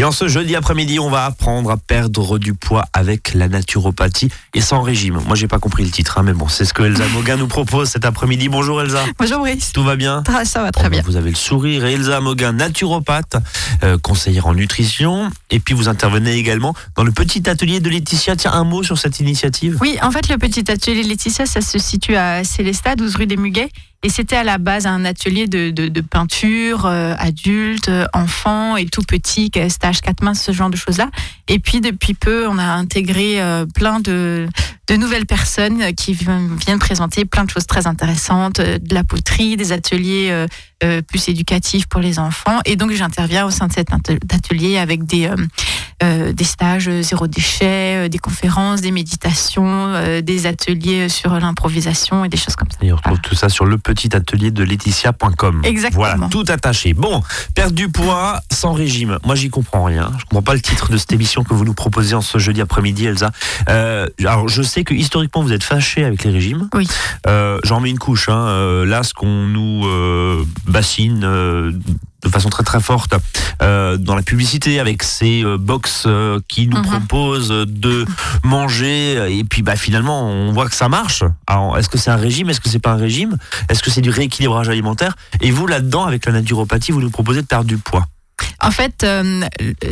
Et en ce jeudi après-midi, on va apprendre à perdre du poids avec la naturopathie et sans régime. Moi, j'ai pas compris le titre, hein, mais bon, c'est ce que Elsa Moguin nous propose cet après-midi. Bonjour Elsa. Bonjour Brice. Tout va bien? Ah, Ça va très Oh, bien. Vous avez le sourire. Et Elsa Moguin, naturopathe, euh, conseillère en nutrition. Et puis vous intervenez également dans le petit atelier de Laetitia. Tiens, un mot sur cette initiative? Oui, en fait, le petit atelier Laetitia, ça se situe à Célestat, 12 rue des Muguets. Et c'était à la base un atelier de, de, de peinture, euh, adultes, euh, enfants et tout petits, que- stage 4 mains, ce genre de choses-là. Et puis, depuis peu, on a intégré euh, plein de, de nouvelles personnes qui viennent présenter plein de choses très intéressantes, euh, de la poterie, des ateliers euh, euh, plus éducatifs pour les enfants. Et donc, j'interviens au sein de cet atel- atelier avec des, euh, euh, des stages euh, zéro déchet, euh, des conférences, des méditations, euh, des ateliers sur l'improvisation et des choses comme ça. Et on retrouve tout ça sur le petit atelier de Laetitia.com. Exactement. Voilà, tout attaché. Bon, perdre du poids sans régime. Moi, j'y comprends rien. Je comprends pas le titre de cette émission que vous nous proposez en ce jeudi après-midi, Elsa. Euh, alors, je sais que historiquement, vous êtes fâché avec les régimes. Oui. Euh, J'en mets une couche. Hein. Euh, là, ce qu'on nous euh, bassine euh, de façon très très forte dans la publicité avec ces box qui nous Mhm. proposent de manger et puis bah finalement on voit que ça marche. Alors est-ce que c'est un régime? Est-ce que c'est pas un régime? Est-ce que c'est du rééquilibrage alimentaire? Et vous là-dedans avec la naturopathie vous nous proposez de perdre du poids. En fait, euh,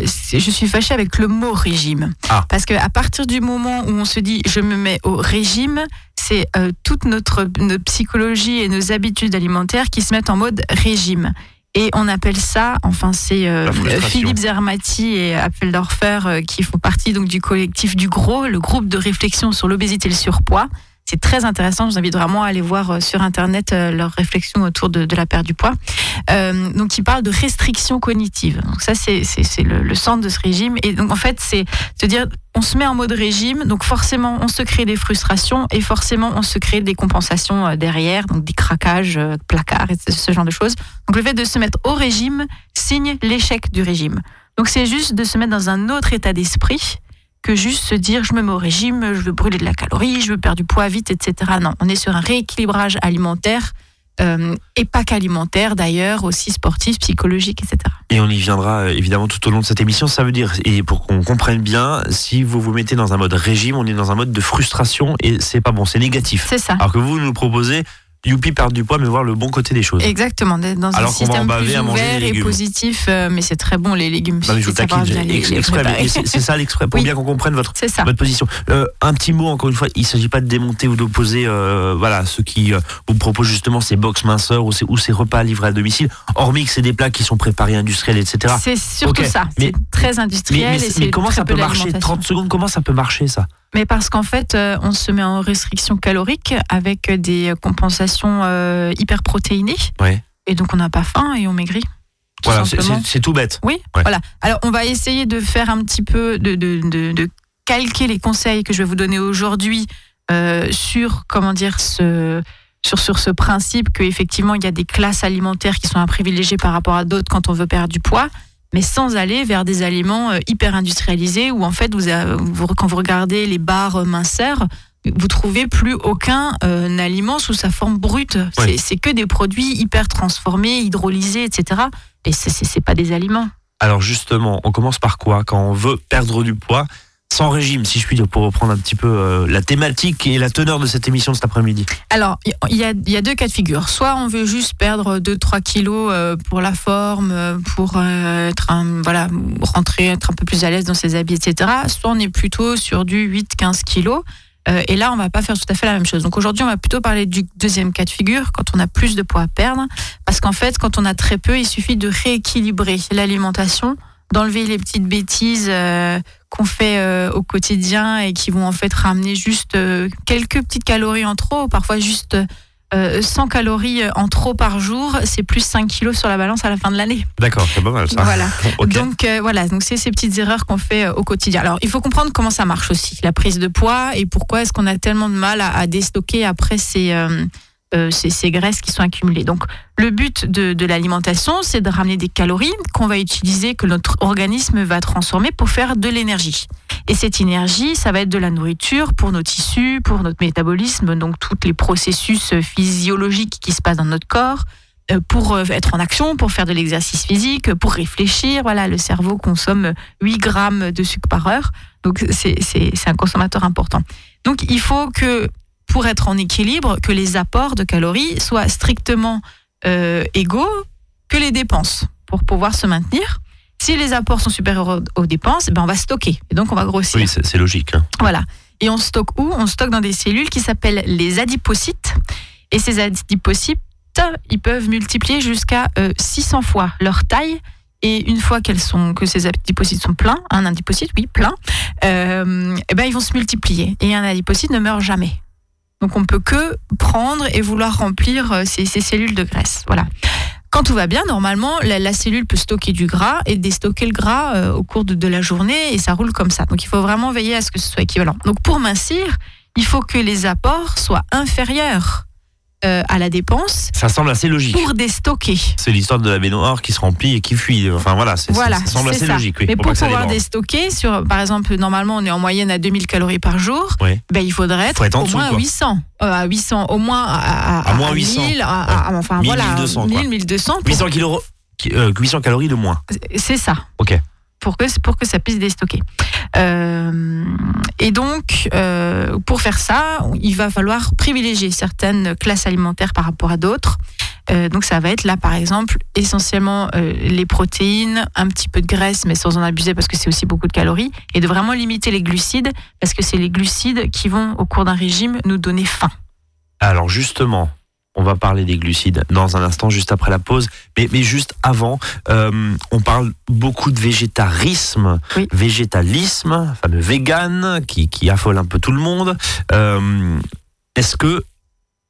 c'est- je suis fâchée avec le mot régime. Ah. Parce qu'à partir du moment où on se dit je me mets au régime, c'est euh, toute notre, notre psychologie et nos habitudes alimentaires qui se mettent en mode régime. Et on appelle ça, enfin c'est euh. Philippe Zermati et Appeldorfer euh, qui font partie donc du collectif du GROS, le groupe de réflexion sur l'obésité et le surpoids. C'est très intéressant, je vous invite vraiment à aller voir euh, sur Internet euh, leurs réflexions autour de, la perte du poids. Euh, donc, ils parlent de restriction cognitive. Donc, ça, c'est le, centre de ce régime. Et donc, en fait, c'est se dire, on se met en mode régime, donc forcément, on se crée des frustrations et forcément, on se crée des compensations derrière, donc des craquages, placards, et ce genre de choses. Donc, le fait de se mettre au régime signe l'échec du régime. Donc, c'est juste de se mettre dans un autre état d'esprit que juste se dire je me mets au régime, je veux brûler de la calorie, je veux perdre du poids vite, etc. Non, on est sur un rééquilibrage alimentaire euh, et pas qu'alimentaire d'ailleurs, aussi sportif, psychologique, etc. Et on y viendra euh, évidemment tout au long de cette émission. Ça veut dire, et pour qu'on comprenne bien, si vous vous mettez dans un mode régime, on est dans un mode de frustration et c'est pas bon, c'est négatif. C'est ça. Alors que vous nous proposez, youpi, perdre du poids, mais voir le bon côté des choses. Exactement, dans Alors un en système plus à ouvert et positif, euh, mais c'est très bon les légumes. Non, mais je vous c'est ça l'exprès, pour Oui. bien qu'on comprenne votre, C'est ça. votre position. Euh, un petit mot, encore une fois, il ne s'agit pas de démonter ou d'opposer euh, voilà, ceux qui euh, vous proposent justement ces box minceurs ou ces, ou ces repas livrés à domicile, hormis que c'est des plats qui sont préparés industriels, etc. C'est surtout Ok, ça. mais- C'est très industriel mais- et mais comment ça peu peut marcher? d'alimentation. 30 secondes, comment ça peut marcher ça? Mais parce qu'en fait, euh, on se met en restriction calorique avec des compensations euh, hyper protéinées. Ouais. Et donc, on n'a pas faim et on maigrit. tout Voilà, c'est- tout bête. Oui, Ouais. voilà. Alors, on va essayer de faire un petit peu, de, de, de, de calquer les conseils que je vais vous donner aujourd'hui euh, sur, comment dire, ce, sur, sur ce principe qu'effectivement, il y a des classes alimentaires qui sont à privilégier par rapport à d'autres quand on veut perdre du poids, mais sans aller vers des aliments euh, hyper industrialisés où, en fait, vous, quand vous regardez les barres euh, minceurs, vous trouvez plus aucun euh, aliment sous sa forme brute. C'est- que des produits hyper transformés, hydrolysés, etc. Et c'est pas des aliments. Alors justement, on commence par quoi? Quand on veut perdre du poids, sans régime, si je puis dire, pour reprendre un petit peu euh, la thématique et la teneur de cette émission cet après-midi. Alors, il y a, deux cas de figure. Soit on veut juste perdre 2-3 kilos euh, pour la forme, euh, pour être un- voilà, rentrer, être un peu plus à l'aise dans ses habits, etc. Soit on est plutôt sur du 8-15 kilos. Et là, on va pas faire tout à fait la même chose. Donc aujourd'hui, on va plutôt parler du deuxième cas de figure, quand on a plus de poids à perdre. Parce qu'en fait, quand on a très peu, il suffit de rééquilibrer l'alimentation, d'enlever les petites bêtises euh, qu'on fait euh, au quotidien et qui vont en fait ramener juste euh, quelques petites calories en trop, parfois juste euh, 100 calories en trop par jour, c'est plus 5 kilos sur la balance à la fin de l'année. D'accord, c'est pas mal ça. Voilà. Donc voilà, donc c'est ces petites erreurs qu'on fait au quotidien. Alors il faut comprendre comment ça marche aussi, la prise de poids et pourquoi est-ce qu'on a tellement de mal à, à déstocker après ces, euh, euh, ces, graisses qui sont accumulées. Donc le but de, de l'alimentation, c'est de ramener des calories qu'on va utiliser, que notre organisme va transformer pour faire de l'énergie. Et cette énergie, ça va être de la nourriture pour nos tissus, pour notre métabolisme, donc tous les processus physiologiques qui se passent dans notre corps, euh, pour être en action, pour faire de l'exercice physique, pour réfléchir. Voilà, le cerveau consomme 8 grammes de sucre par heure. Donc, c'est un consommateur important. Donc, il faut que, pour être en équilibre, que les apports de calories soient strictement égaux que les dépenses pour pouvoir se maintenir. Si les apports sont supérieurs aux dépenses, ben on va stocker. Et donc, on va grossir. Oui, c'est logique. Hein. Voilà. Et on stocke où? On stocke dans des cellules qui s'appellent les adipocytes. Et ces adipocytes, ils peuvent multiplier jusqu'à 600 euh, fois leur taille. Et une fois qu'elles sont, que ces adipocytes sont pleins, un adipocyte, oui, plein, euh, et eh ben ils vont se multiplier. Et un adipocyte ne meurt jamais. Donc on peut que prendre et vouloir remplir euh, ces, cellules de graisse. Voilà. Quand tout va bien, normalement, la, cellule peut stocker du gras et déstocker le gras euh, au cours de, la journée et ça roule comme ça. Donc il faut vraiment veiller à ce que ce soit équivalent. Donc pour mincir, il faut que les apports soient inférieurs euh, à la dépense. Ça semble assez logique. Pour déstocker. C'est l'histoire de la baignoire qui se remplit et qui fuit. Enfin voilà, voilà ça semble assez logique. Mais pour, pouvoir déstocker, sur, par exemple, normalement on est en moyenne à 2000 calories par jour, ben, il faudrait être, au moins 800. Euh, à 800, au moins à, à, moins 800. 1000, enfin 1000, voilà, 1200, 1000, 1200. 800, 800 calories de moins. C'est ça. Ok pour que, pour que ça puisse déstocker. Euh, et donc, euh, pour faire ça, il va falloir privilégier certaines classes alimentaires par rapport à d'autres. Euh, donc, ça va être là, par exemple, essentiellement les protéines, un petit peu de graisse, mais sans en abuser parce que c'est aussi beaucoup de calories, et de vraiment limiter les glucides parce que c'est les glucides qui vont, au cours d'un régime, nous donner faim. Alors, justement, on va parler des glucides dans un instant, juste après la pause. Mais, mais juste avant, euh, on parle beaucoup de végétarisme, végétalisme, fameux vegan, qui, qui, affole un peu tout le monde. Euh, est-ce que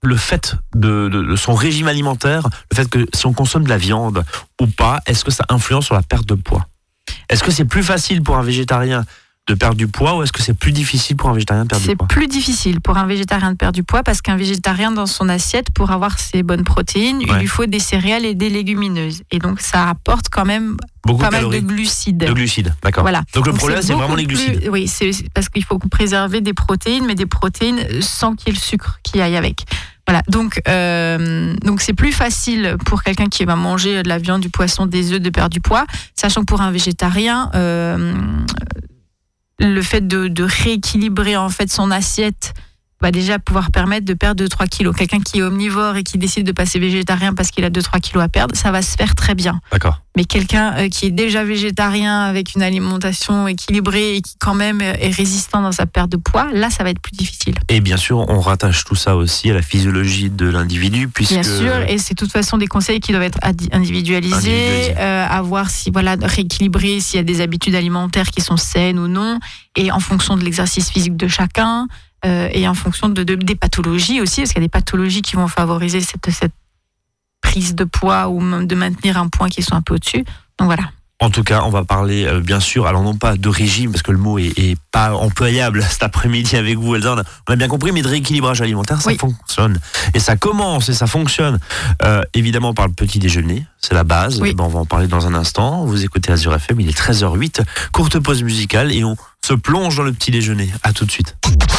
le fait de, son régime alimentaire, le fait que si on consomme de la viande ou pas, est-ce que ça influence sur la perte de poids? Est-ce que c'est plus facile pour un végétarien de perdre du poids ou est-ce que c'est plus difficile pour un végétarien de perdre du poids C'est plus difficile pour un végétarien de perdre du poids parce qu'un végétarien dans son assiette, pour avoir ses bonnes protéines, il lui faut des céréales et des légumineuses. Et donc ça apporte quand même Beaucoup pas mal de glucides. De glucides, d'accord. Voilà. Donc le problème, c'est vraiment les glucides. oui, c'est parce qu'il faut préserver des protéines, mais des protéines sans qu'il y ait le sucre qui aille avec. Voilà, donc euh, donc c'est plus facile pour quelqu'un qui va manger de la viande, du poisson, des œufs de perdre du poids, sachant que pour un végétarien, euh, le fait de, rééquilibrer en fait son assiette va déjà pouvoir permettre de perdre 2-3 kilos. Quelqu'un qui est omnivore et qui décide de passer végétarien parce qu'il a 2-3 kilos à perdre, ça va se faire très bien. D'accord. Mais quelqu'un euh, qui est déjà végétarien avec une alimentation équilibrée et qui quand même est résistant dans sa perte de poids, là, ça va être plus difficile. Et bien sûr, on rattache tout ça aussi à la physiologie de l'individu, puisque... Bien sûr, et c'est de toute façon des conseils qui doivent être individualisés, euh, à voir si, voilà, rééquilibrer s'il y a des habitudes alimentaires qui sont saines ou non, et en fonction de l'exercice physique de chacun. Euh, et en fonction de, des pathologies aussi, parce qu'il y a des pathologies qui vont favoriser cette, cette prise de poids ou même de maintenir un point qui soit un peu au-dessus? Donc voilà. En tout cas, on va parler euh, bien sûr, alors non pas de régime, parce que le mot est, pas employable cet après-midi avec vous, Elsa, on a, bien compris, mais de rééquilibrage alimentaire, ça fonctionne. Et ça commence et ça fonctionne. Euh, évidemment par le petit déjeuner, c'est la base. on va en parler dans un instant. Vous écoutez Azure FM, il est 13h08, courte pause musicale et on se plonge dans le petit déjeuner. À tout de suite.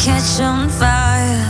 catch on fire.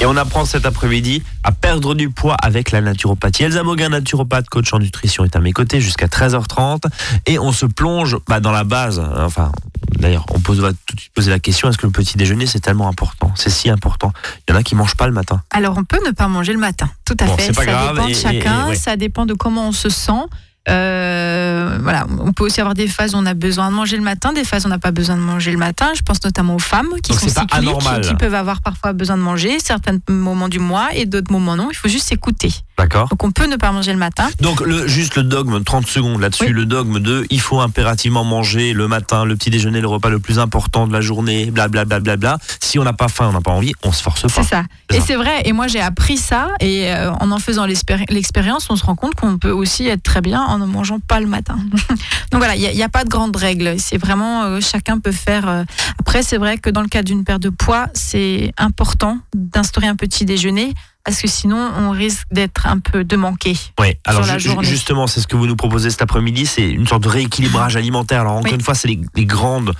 Et on apprend cet après-midi à perdre du poids avec la naturopathie. Elsa Moguin, naturopathe, coach en nutrition, est à mes côtés jusqu'à 13h30. Et on se plonge bah, dans la base. Enfin, d'ailleurs, on pose, va tout de suite poser la question est-ce que le petit déjeuner, c'est tellement important C'est si important? Il y en a qui mangent pas le matin. Alors, on peut ne pas manger le matin, tout à Bon, fait. pas ça grave, dépend de et- chacun, et- ouais. ça dépend de comment on se sent. Euh, voilà, on peut aussi avoir des phases où on a besoin de manger le matin, des phases où on n'a pas besoin de manger le matin. Je pense notamment aux femmes qui Donc sont cycliques, qui peuvent avoir parfois besoin de manger certains moments du mois et d'autres moments non. Il faut juste s'écouter. D'accord Donc on peut ne pas manger le matin. Donc le, juste le dogme, 30 secondes là-dessus, Oui. le dogme de il faut impérativement manger le matin, le petit déjeuner, le repas le plus important de la journée, blablabla. Bla, bla, bla. Si on n'a pas faim, on n'a pas envie, on se force pas. C'est ça. Et c'est vrai. Et moi j'ai appris ça et euh, en en faisant l'expéri- l'expérience, on se rend compte qu'on peut aussi être très bien en ne mangeant pas le matin. Donc voilà, il n'y a pas de grande règle. C'est vraiment euh, chacun peut faire. euh. Après, c'est vrai que dans le cas d'une perte de poids, c'est important d'instaurer un petit déjeuner parce que sinon on risque d'être un peu de manquer. Ouais. Alors la ju- journée. justement, c'est ce que vous nous proposez cet après-midi, c'est une sorte de rééquilibrage alimentaire. Alors encore Oui. une fois, c'est les, les grandes,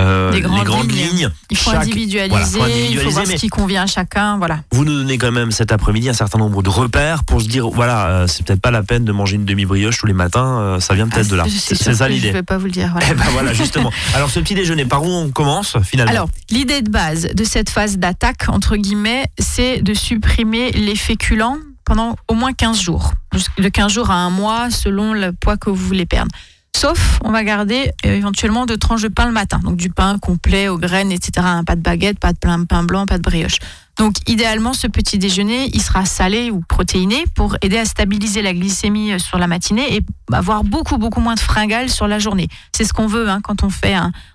euh, Les grandes lignes. lignes. Il faut Chaque- individualiser, voilà, faut il faut voir ce qui convient à chacun. Voilà. Vous nous donnez quand même cet après-midi un certain nombre de repères pour se dire voilà, euh, c'est peut-être pas la peine de manger une demi-brioche tous les matins, euh, ça vient peut-être Ah, de là. c'est- ça que Je l'idée. vais pas vous le dire. voilà. Eh ben voilà, justement. Alors ce petit déjeuner, par où on commence finalement Alors, l'idée de base de cette phase d'attaque, entre guillemets, c'est de supprimer les féculents pendant au moins 15 jours. De 15 jours à un mois, selon le poids que vous voulez perdre. Sauf, on va garder euh, éventuellement deux tranches de pain le matin. Donc du pain complet aux graines, etc. hein, Pas de baguette, pas de pain, blanc, pas de brioche. Donc idéalement, ce petit déjeuner, il sera salé ou protéiné pour aider à stabiliser la glycémie euh, sur la matinée et avoir beaucoup, beaucoup moins de fringales sur la journée. C'est ce qu'on veut hein, quand on fait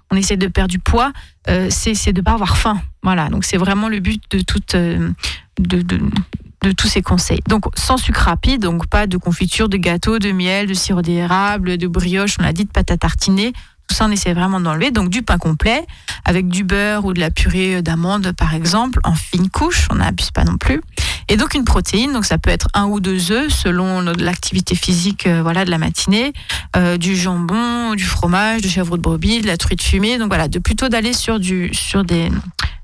on essaie de perdre du poids, euh, c'est de pas avoir faim. Voilà, donc c'est vraiment le but de toute de, de tous ces conseils. Donc sans sucre rapide, donc pas de confiture, de gâteau, de miel, de sirop d'érable, de brioche, on l'a dit, de pâte à tartiner. Tout ça, on essaie vraiment d'enlever. Donc du pain complet avec du beurre ou de la purée d'amandes, par exemple, en fine couche. On n'abuse pas non plus. Et donc une protéine, donc ça peut être un ou deux œufs selon l'activité physique, euh, voilà, de la matinée, euh, du jambon, du fromage, du chèvre de brebis, de la truite fumée. Donc voilà, de plutôt d'aller sur du sur des,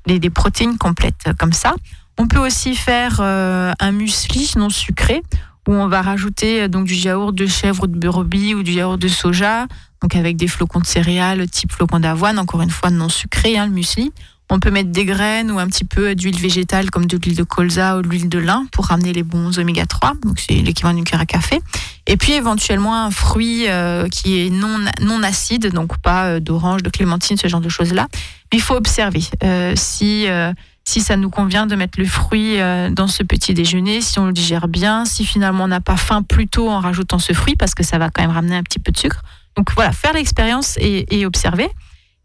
des des protéines complètes euh, comme ça. On peut aussi faire euh, un muesli non sucré où on va rajouter euh, donc du yaourt de chèvre ou de brebis ou du yaourt de soja, donc avec des flocons de céréales type flocons d'avoine, encore une fois non sucré, hein, le muesli. On peut mettre des graines ou un petit peu d'huile végétale comme de l'huile de colza ou de l'huile de lin pour ramener les bons oméga 3. Donc c'est l'équivalent d'une cuillère à café. Et puis éventuellement un fruit euh, qui est non, non acide, donc pas euh, d'orange, de clémentine, ce genre de choses-là. Il faut observer euh, si, euh, si ça nous convient de mettre le fruit euh, dans ce petit déjeuner, si on le digère bien, si finalement on n'a pas faim plus tôt en rajoutant ce fruit, parce que ça va quand même ramener un petit peu de sucre. Donc voilà, faire l'expérience et, et observer.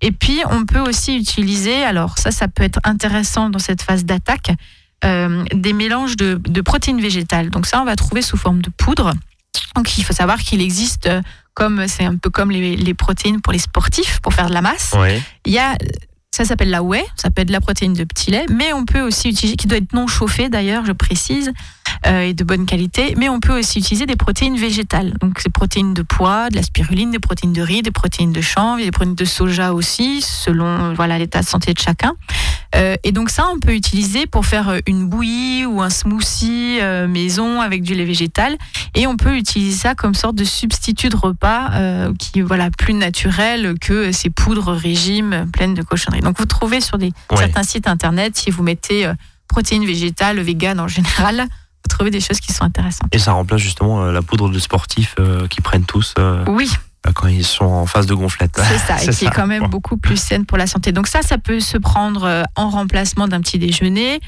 Et puis, on peut aussi utiliser, alors ça, ça peut être intéressant dans cette phase d'attaque, euh, des mélanges de, de protéines végétales. Donc ça, on va trouver sous forme de poudre. Donc il faut savoir qu'il existe, euh, comme c'est un peu comme les, les protéines pour les sportifs, pour faire de la masse. Il y a, ça s'appelle la whey, ça peut être de la protéine de petit lait, mais on peut aussi utiliser, qui doit être non chauffée d'ailleurs, je précise, euh, et de bonne qualité, mais on peut aussi utiliser des protéines végétales. Donc des protéines de pois, de la spiruline, des protéines de riz, des protéines de chanvre, des protéines de soja aussi, selon voilà l'état de santé de chacun. Euh, et donc ça, on peut utiliser pour faire euh, une bouillie ou un smoothie euh, maison avec du lait végétal. Et on peut utiliser ça comme sorte de substitut de repas euh, qui voilà, plus naturel que ces poudres régimes pleines de cochonneries. Donc vous trouvez sur des, Ouais. certains sites internet, si vous mettez protéines végétales, vegan en général, vous trouvez des choses qui sont intéressantes. Et ça remplace justement la poudre de sportifs qui prennent tous Oui, quand ils sont en phase de gonflette. c'est ça, et C'est qui est quand même Bon. beaucoup plus saine pour la santé. Donc ça, ça peut se prendre euh, en remplacement d'un petit déjeuner,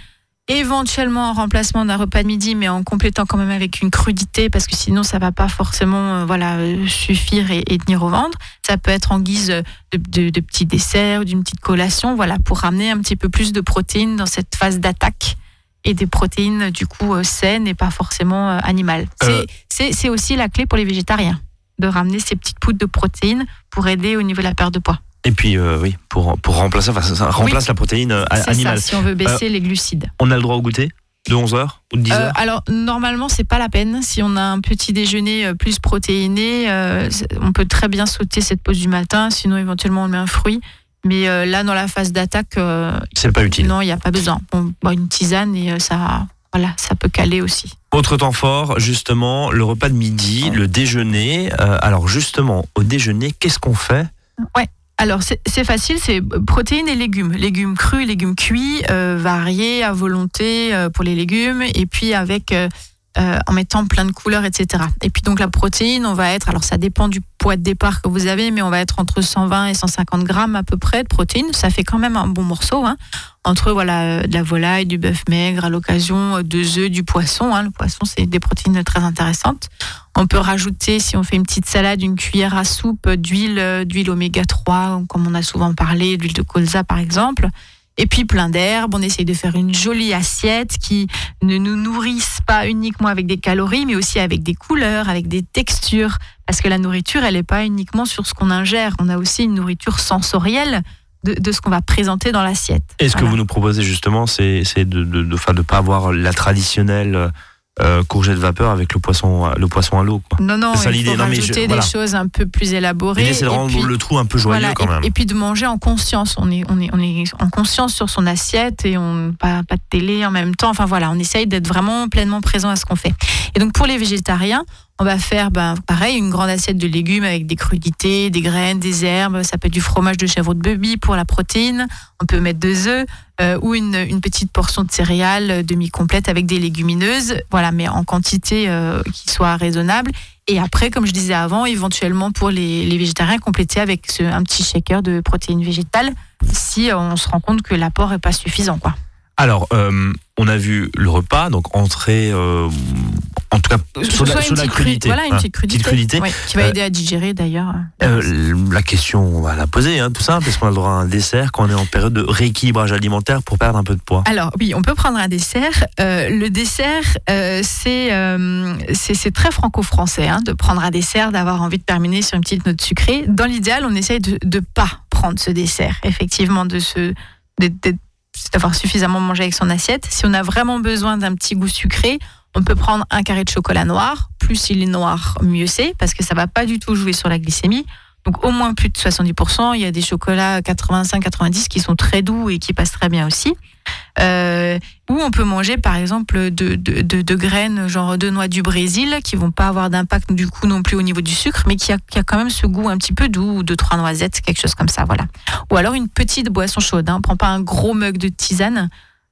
éventuellement en remplacement d'un repas de midi, mais en complétant quand même avec une crudité, parce que sinon ça va pas forcément euh, voilà euh, suffire et, et tenir au ventre. Ça peut être en guise de, de, de petits desserts ou d'une petite collation, voilà, pour ramener un petit peu plus de protéines dans cette phase d'attaque et des protéines du coup euh, saines et pas forcément euh, animales. Euh. C'est aussi la clé pour les végétariens de ramener ces petites poudres de protéines pour aider au niveau de la perte de poids. Et puis, euh, oui, pour, pour remplacer, enfin, ça, ça remplace la protéine euh, animale. ça, si on veut baisser les glucides. On a le droit au goûter de 11h ou de 10h Euh, alors normalement c'est pas la peine. Si on a un petit déjeuner euh, plus protéiné, euh, on peut très bien sauter cette pause du matin. Sinon éventuellement on met un fruit. Mais euh, là dans la phase d'attaque, euh, C'est pas utile. non il n'y a pas besoin. On boit une tisane et euh, ça, voilà, ça peut caler aussi. Autre temps fort, justement, le repas de midi, le déjeuner. Euh, alors justement, au déjeuner, qu'est-ce qu'on fait? Alors c'est facile, c'est protéines et légumes. Légumes crus, légumes cuits, euh, variés à volonté euh, pour les légumes, et puis avec euh, en mettant plein de couleurs, etc. Et puis donc la protéine, on va être, alors ça dépend du poids de départ que vous avez, mais on va être entre 120 et 150 grammes à peu près de protéines. Ça fait quand même un bon morceau. Hein. Entre voilà euh, de la volaille, du bœuf maigre, à l'occasion euh, deux œufs, du poisson. Hein. Le poisson, c'est des protéines très intéressantes. On peut rajouter, si on fait une petite salade, une cuillère à soupe d'huile, d'huile oméga 3, comme on a souvent parlé, d'huile de colza par exemple. Et puis plein d'herbes. On essaye de faire une jolie assiette qui ne nous nourrisse pas uniquement avec des calories, mais aussi avec des couleurs, avec des textures. Parce que la nourriture, elle n'est pas uniquement sur ce qu'on ingère. On a aussi une nourriture sensorielle de, de ce qu'on va présenter dans l'assiette. Et ce que vous nous proposez justement, c'est de ne de, de, enfin, de pas avoir la traditionnelle euh, courgette vapeur avec le poisson, à- le poisson à l'eau. Non, non, ça il faut Non, mais je- voilà. des choses un peu plus élaborées. L'idée, c'est de Et rendre puis- le trou un peu joyeux Voilà, quand et, même. et puis de manger en conscience. On est, on est, on est en conscience sur son assiette et on pas, pas de télé en même temps. Enfin voilà, on essaye d'être vraiment pleinement présent à ce qu'on fait. Et donc pour les végétariens, on va faire ben, pareil une grande assiette de légumes avec des crudités, des graines, des herbes. Ça peut être du fromage de chèvre de brebis pour la protéine. On peut mettre deux œufs euh, ou une, une petite portion de céréales euh, demi-complète avec des légumineuses. Voilà, mais en quantité euh, qui soit raisonnable. Et après, comme je disais avant, éventuellement pour les, les végétariens, compléter avec ce- un petit shaker de protéines végétales si on se rend compte que l'apport n'est pas suffisant. Quoi. Alors, euh, on a vu le repas, donc entrée, euh, en tout cas, sur la, Soit sur la crudité. Voilà, une hein, petite crudité. crudité. Ouais, qui va Euh, aider à digérer d'ailleurs. Euh, la question, on va la poser, hein, tout simple, est-ce qu'on a le droit à un dessert quand on est en période de rééquilibrage alimentaire pour perdre un peu de poids Alors oui, on peut prendre un dessert. Euh, le dessert, euh, euh, c'est très franco-français hein, de prendre un dessert, d'avoir envie de terminer sur une petite note sucrée. Dans l'idéal, on essaye de ne pas prendre ce dessert, effectivement, de se d'être- d'être- d'avoir suffisamment mangé avec son assiette. Si on a vraiment besoin d'un petit goût sucré, on peut prendre un carré de chocolat noir. Plus il est noir, mieux c'est, parce que ça va pas du tout jouer sur la glycémie. Donc au moins plus de 70%. Il y a des chocolats 85-90 qui sont très doux et qui passent très bien aussi. Euh, ou on peut manger par exemple de, de, de- graines genre de noix du Brésil qui vont pas avoir d'impact du coup non plus au niveau du sucre mais qui a, qui a quand même ce goût un petit peu doux ou de trois noisettes quelque chose comme ça voilà ou alors une petite boisson chaude hein. on prend pas un gros mug de tisane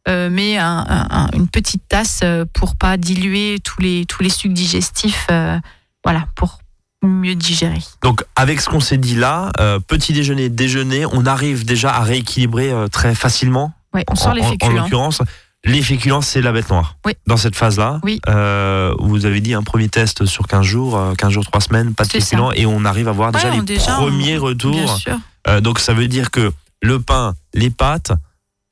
euh, mais un- un- un- une petite tasse euh, pour pas diluer tous les tous les sucs digestifs voilà pour mieux digérer Donc avec ce qu'on s'est dit là, euh, petit déjeuner, déjeuner, on arrive déjà à rééquilibrer euh, très facilement. ouais on En- sort les en- En, féculents l'occurrence, les féculents, c'est la bête noire. Oui. Dans cette phase-là, Oui. euh, vous avez dit un premier test sur 15 jours, euh, 15 jours, 3 semaines, pas de ça. féculents, et on arrive à voir déjà Ouais, les on- déjà, on- premiers bien retours. sûr donc ça veut dire que le pain, les pâtes,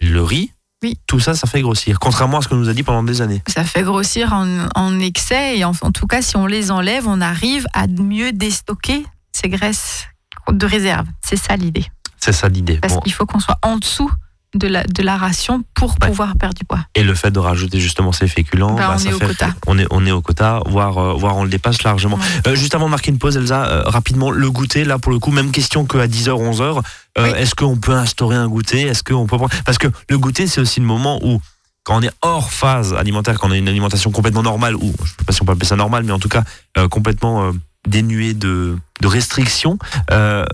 le riz, Oui. tout ça, ça fait grossir. Contrairement à ce qu'on nous a dit pendant des années. ça fait grossir en, en excès et en, en tout cas si on les enlève on arrive à mieux déstocker ces graisses de réserve c'est ça l'idée C'est ça l'idée. parce Bon. qu'il faut qu'on soit en dessous de la, de la ration pour Ouais. pouvoir perdre du poids Et le fait de rajouter justement ces féculents, Bah, on ça est au fait- quota. On est, on est au quota, voire, euh, voire on le dépasse largement. Ouais. Euh, juste avant de marquer une pause, Elsa, euh, rapidement, le goûter, là pour le coup, même question qu'à 10h, 11h. Euh, Oui. Est-ce qu'on peut instaurer un goûter? Est-ce qu'on peut prendre- Parce que le goûter, c'est aussi le moment où, quand on est hors phase alimentaire, quand on a une alimentation complètement normale, ou je ne sais pas si on peut appeler ça normal, mais en tout cas euh, complètement euh, dénuée de, de restrictions, euh,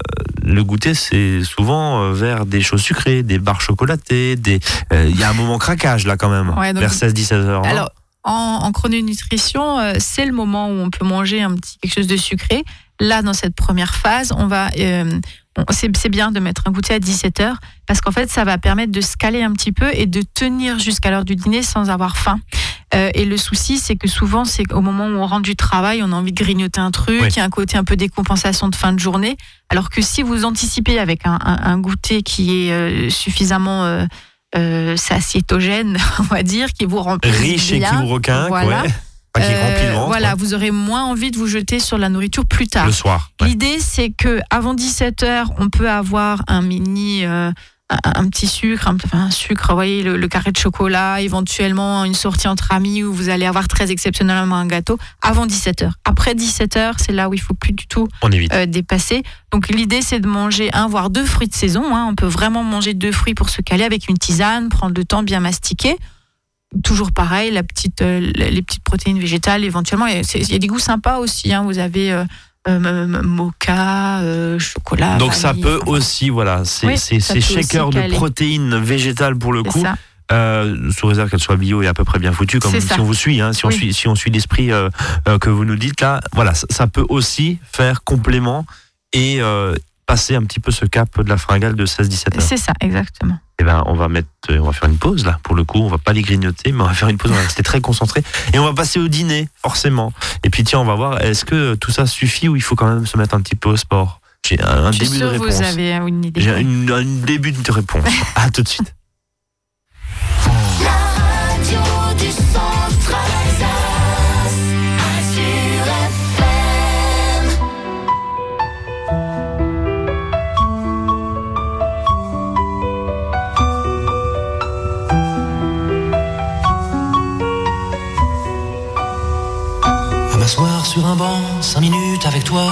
le goûter, c'est souvent euh, vers des choses sucrées, des barres chocolatées, des. euh, Il y a un moment craquage là quand même, Ouais, vers 16-17 heures. alors en, en chrononutrition euh, c'est le moment où on peut manger un petit quelque chose de sucré là dans cette première phase on va c'est bien de mettre un goûter à 17h parce qu'en fait ça va permettre de se caler un petit peu et de tenir jusqu'à l'heure du dîner sans avoir faim Euh, et le souci, c'est que souvent, c'est au moment où on rentre du travail, on a envie de grignoter un truc, il y a un côté un peu décompensation de fin de journée. Alors que si vous anticipez avec un, un- un goûter qui est euh, suffisamment euh, euh, satiétogène, on va dire, qui vous remplit riche et bien, qui vous requinque, voilà. ouais. Enfin, qui remplit le ventre voilà, vous aurez moins envie de vous jeter sur la nourriture plus tard. le soir. ouais. L'idée, c'est que avant 17 h on peut avoir un mini, un, un petit sucre, un, enfin, un sucre, vous voyez, le, le carré de chocolat, éventuellement une sortie entre amis où vous allez avoir très exceptionnellement un gâteau avant 17 h Après 17 h c'est là où il faut plus du tout On euh, dépasser. Donc l'idée, c'est de manger un voire deux fruits de saison. hein. On peut vraiment manger deux fruits pour se caler avec une tisane, prendre le temps bien mastiquer. Toujours pareil, la petite, euh, les petites protéines végétales éventuellement. Il y a des goûts sympas aussi. hein. Vous avez euh, mocha, euh, chocolat. Donc ça peut enfin, aussi, voilà, c'est Oui, ces shakers de protéines végétales pour le coup, ça. euh, sous réserve qu'elles soient bio et à peu près bien foutues, comme C'est si ça. on vous suit, hein, si on suit, si on suit l'esprit euh, euh, que vous nous dites là, voilà, ça, ça peut aussi faire complément et passer un petit peu ce cap de la fringale de 16-17 heures. C'est ça, exactement. Eh ben, on va mettre, on va faire une pause là. Pour le coup, on va pas les grignoter, mais on va faire une pause. On va rester très concentré et on va passer au dîner forcément. Puis tiens, on va voir. Est-ce que tout ça suffit ou il faut quand même se mettre un petit peu au sport? J'ai un, début de réponse. vous avez une idée. J'ai un début de réponse. à tout de suite. Sur un banc, cinq minutes avec toi,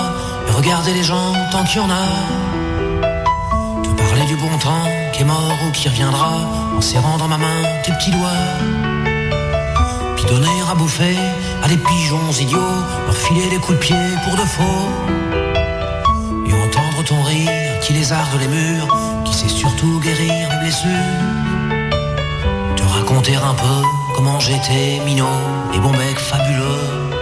et regarder les gens tant qu'il y en a. Te parler du bon temps qui est mort ou qui reviendra, en serrant dans ma main tes petits doigts. Puis donner à bouffer à des pigeons idiots, leur filer des coups de pied pour de faux. Et entendre ton rire qui lézarde les murs, qui sait surtout guérir les blessures. Te raconter un peu comment j'étais minot et bon bec fabuleux.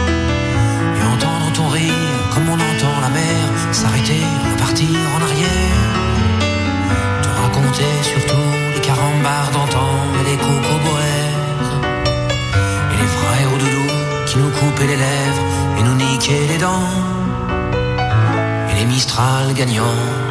ton rire comme on entend la mer s'arrêter, repartir en arrière. Te raconter surtout les carambars d'antan et les cocoboères. Et les frères au doudou qui nous coupaient les lèvres et nous niquaient les dents. Et les Mistral gagnant.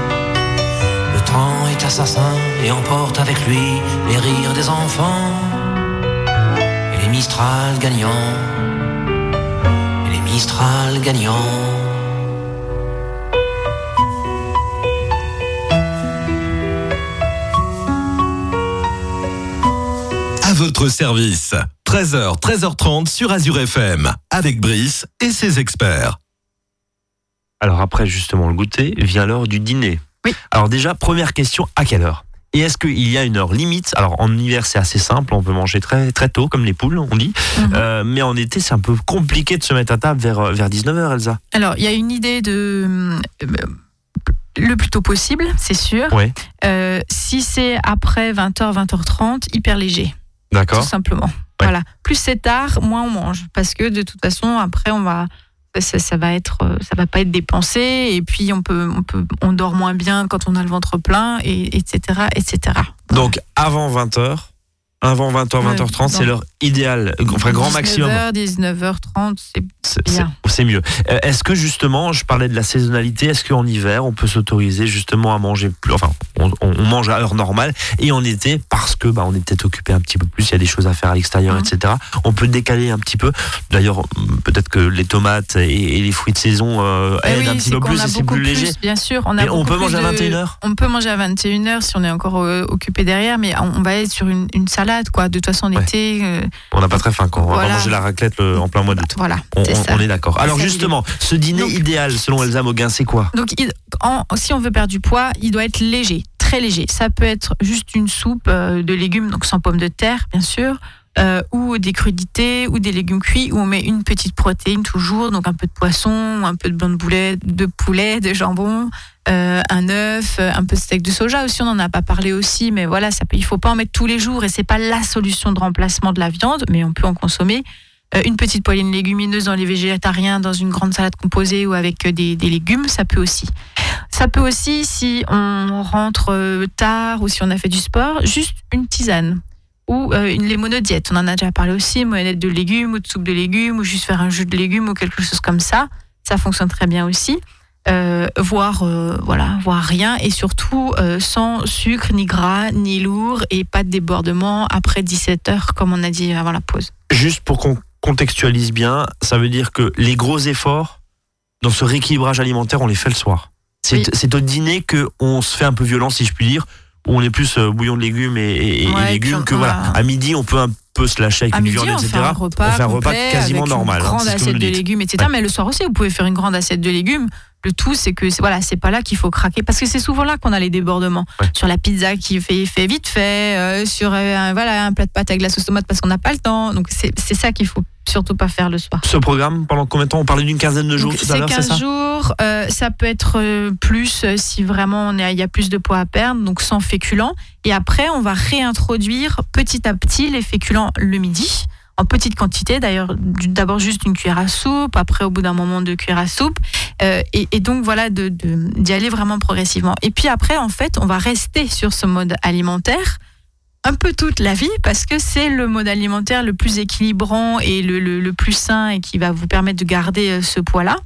temps est assassin et emporte avec lui les rires des enfants et les Mistral gagnants. Et les Mistral gagnants. À votre service. 13h, 13h30 sur Azure FM. Avec Brice et ses experts. Alors après justement le goûter, vient l'heure du dîner. Oui. Alors déjà, première question, à quelle heure? Et est-ce qu'il y a une heure limite? Alors en hiver c'est assez simple, on peut manger très très tôt comme les poules, on dit. Mhm. Euh, mais en été c'est un peu compliqué de se mettre à table vers, euh, vers 19h Elsa. Alors, il y a une idée de euh, le plus tôt possible, c'est sûr. Ouais. Euh, si c'est après 20h, 20h30, hyper léger, tout D'accord simplement. Voilà. Plus c'est tard, moins on mange, parce que de toute façon, après, on va ça, ça va être, euh, ça va pas être dépensé, et puis on peut, on peut, on dort moins bien quand on a le ventre plein, et etc., etc. Donc avant 20h, avant 20h, Ouais, 20h30, c'est l'heure idéale, enfin grand maximum. 19h, 19h30, c'est C'est- mieux. Euh, Est-ce que justement, je parlais de la saisonnalité, est-ce qu'en hiver, on peut s'autoriser justement à manger plus, enfin, on, on mange à heure normale, et en été, parce que bah, on est peut-être occupé un petit peu plus, il y a des choses à faire à l'extérieur, Mhm. etc. On peut décaler un petit peu. D'ailleurs, peut-être que les tomates et, et les fruits de saison euh, Eh aident oui, un petit peu plus c'est plus léger. bien sûr. On, a peut manger à de- 21h On peut manger à 21h si on est encore euh, occupé derrière, mais on on va être sur une, une salade, quoi. De toute façon, en Ouais. été, euh, On n'a pas très faim quand on va Voilà. manger la raclette le- en plein mois d'août. voilà, On, c'est on- ça. on est d'accord. Alors ça, justement, ce dîner Donc- idéal, selon Elsa Moguin, c'est quoi? Donc, en- si on veut perdre du poids, il doit être léger, très léger. Ça peut être juste une soupe euh, de légumes, donc sans pommes de terre, bien sûr, euh, ou des crudités, ou des légumes cuits, où on met une petite protéine toujours, donc un peu de poisson, un peu de blanc de boulet, de poulet, de jambon, euh, un œuf, un peu de steak de soja aussi. On n'en a pas parlé aussi, mais voilà, ça peut, il faut pas en mettre tous les jours, et c'est pas la solution de remplacement de la viande, mais on peut en consommer. Euh, une petite poêlée légumineuse dans les végétariens, dans une grande salade composée ou avec euh, des, légumes, ça peut aussi. Ça peut aussi, si on rentre euh, tard ou si on a fait du sport, juste une tisane ou une lémonodiète. On en a déjà parlé aussi, moyenette de légumes ou de soupe de légumes ou juste faire un jus de légumes ou quelque chose comme ça. Ça fonctionne très bien aussi. Euh, voire voilà, voire rien et surtout sans sucre ni gras ni lourd et pas de débordement après 17 heures comme on a dit avant la pause. Juste pour qu'on contextualise bien, ça veut dire que les gros efforts dans ce rééquilibrage alimentaire, on les fait le soir. C'est au dîner que on se fait un peu violent, si je puis dire, où on est plus euh, bouillon de légumes et, et- et Ouais, et légumes que voilà. À midi, on peut un peu se lâcher avec À une midi, viande, on etc. fait un repas, on fait un repas quasiment avec normal. Une hein, grande assiette de légumes, etc. Mais le soir aussi, vous pouvez faire une grande assiette de légumes. Le tout, c'est que voilà, c'est pas là qu'il faut craquer, parce que c'est souvent là qu'on a les débordements. Ouais. Sur la pizza qui fait, fait vite fait, euh, sur euh, un, voilà un plat de pâtes avec la sauce tomate parce qu'on n'a pas le temps. Donc c'est ça qu'il faut surtout pas faire le soir. Ce programme, pendant combien de temps On parlait d'une quinzaine de jours tout à l'heure, c'est 15 ça jours, euh, ça peut être euh, plus euh, si vraiment il y a plus de poids à perdre, donc sans féculents. Et après, on va réintroduire petit à petit les féculents le midi, en petite quantité, d'ailleurs, d'abord juste une cuillère à soupe, après au bout d'un moment deux cuillères à soupe. Euh, et, et donc voilà, de- de- d'y aller vraiment progressivement. Et puis après, en fait, on va rester sur ce mode alimentaire un peu toute la vie parce que c'est le mode alimentaire le plus équilibrant et le, le- le plus sain et qui va vous permettre de garder euh, ce poids-là.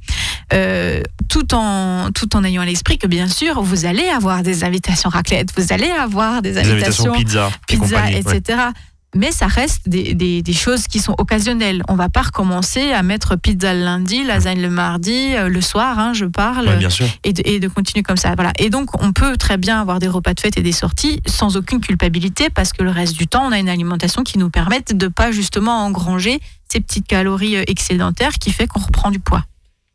Euh, tout, en, tout en ayant à l'esprit que bien sûr, vous allez avoir des invitations raclette, vous allez avoir des Des invitations pizza, et pizza, ouais. Mais ça reste des, des- des choses qui sont occasionnelles. On va pas recommencer à mettre pizza le lundi, lasagne le mardi, euh, le soir, hein, je parle, Ouais, bien sûr. et, de, et de continuer comme ça. Voilà. Et donc, on peut très bien avoir des repas de fête et des sorties sans aucune culpabilité parce que le reste du temps, on a une alimentation qui nous permette de pas justement engranger ces petites calories euh, excédentaires qui fait qu'on reprend du poids.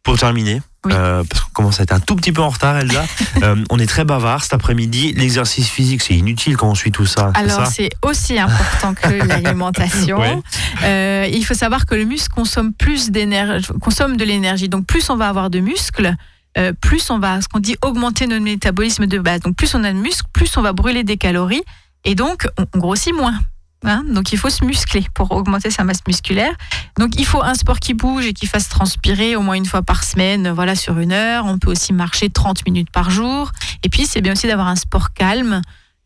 Pour terminer, Oui. euh, parce qu'on commence à être un tout petit peu en retard, Elsa. Euh, on est très bavard cet après-midi. L'exercice physique, c'est inutile quand on suit tout ça. Alors c'est aussi important que l'alimentation. Ouais. Euh, il faut savoir que le muscle consomme plus d'énergie, consomme de l'énergie. Donc plus on va avoir de muscles, euh, plus on va, ce qu'on dit, augmenter notre métabolisme de base. Donc plus on a de muscles, plus on va brûler des calories et donc on, on grossit moins. Hein donc il faut se muscler pour augmenter sa masse musculaire. Donc il faut un sport qui bouge et qui fasse transpirer au moins une fois par semaine, voilà sur une heure. On peut aussi marcher 30 minutes par jour. Et puis c'est bien aussi d'avoir un sport calme.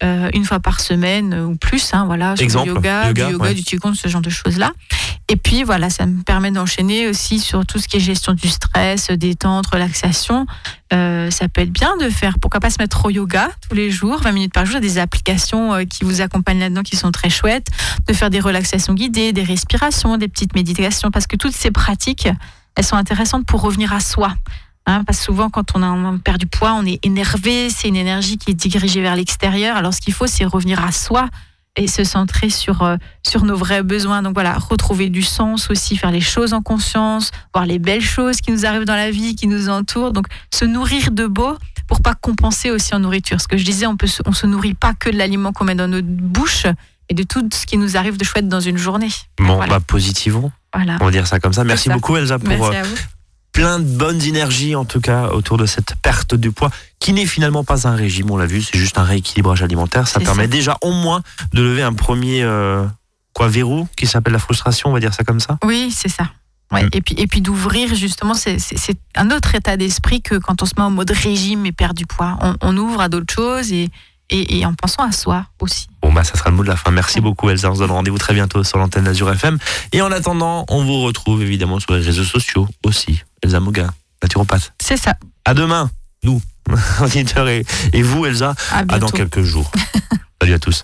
Euh, une fois par semaine ou plus, hein, voilà, sur Exemple, du yoga, yoga, du yoga, ouais. du qigong, ce genre de choses-là. Et puis voilà, ça me permet d'enchaîner aussi sur tout ce qui est gestion du stress, détente, relaxation. Euh, ça peut être bien de faire, pourquoi pas se mettre au yoga tous les jours, 20 minutes par jour. Il y a des applications euh, qui vous accompagnent là-dedans qui sont très chouettes. De faire des relaxations guidées, des respirations, des petites méditations, parce que toutes ces pratiques, elles sont intéressantes pour revenir à soi. Hein, parce que souvent, quand on, a, on perd du poids, on est énervé, c'est une énergie qui est dirigée vers l'extérieur. Alors, ce qu'il faut, c'est revenir à soi et se centrer sur, euh, sur nos vrais besoins. Donc voilà, retrouver du sens aussi, faire les choses en conscience, voir les belles choses qui nous arrivent dans la vie, qui nous entourent. Donc se nourrir de beau pour pas compenser aussi en nourriture. Ce que je disais, on peut se, on se nourrit pas que de l'aliment qu'on met dans notre bouche, et de tout ce qui nous arrive de chouette dans une journée. Bon, voilà. bah, positivons. voilà. On va dire ça comme ça. Merci ça. beaucoup, Elsa, pour Plein de bonnes énergies, en tout cas, autour de cette perte du poids, qui n'est finalement pas un régime, on l'a vu, c'est juste un rééquilibrage alimentaire. Ça permet ça. déjà au moins de lever un premier euh, quoi, verrou qui s'appelle la frustration, on va dire ça comme ça. Oui, c'est ça. Ouais. Mm. Et puis, et puis d'ouvrir, justement, c'est- c'est c'est un autre état d'esprit que quand on se met en mode régime et perd du poids. On, on ouvre à d'autres choses et, et, et en pensant à soi aussi. Bon, bah, ça sera le mot de la fin. Merci beaucoup, Elsa. On se donne rendez-vous très bientôt sur l'antenne d'Azur FM. Et en attendant, on vous retrouve évidemment sur les réseaux sociaux aussi. Elsa Moga, naturopathe. C'est ça. À demain, nous, auditeurs, et, et vous, Elsa, À à dans quelques jours. Salut à tous.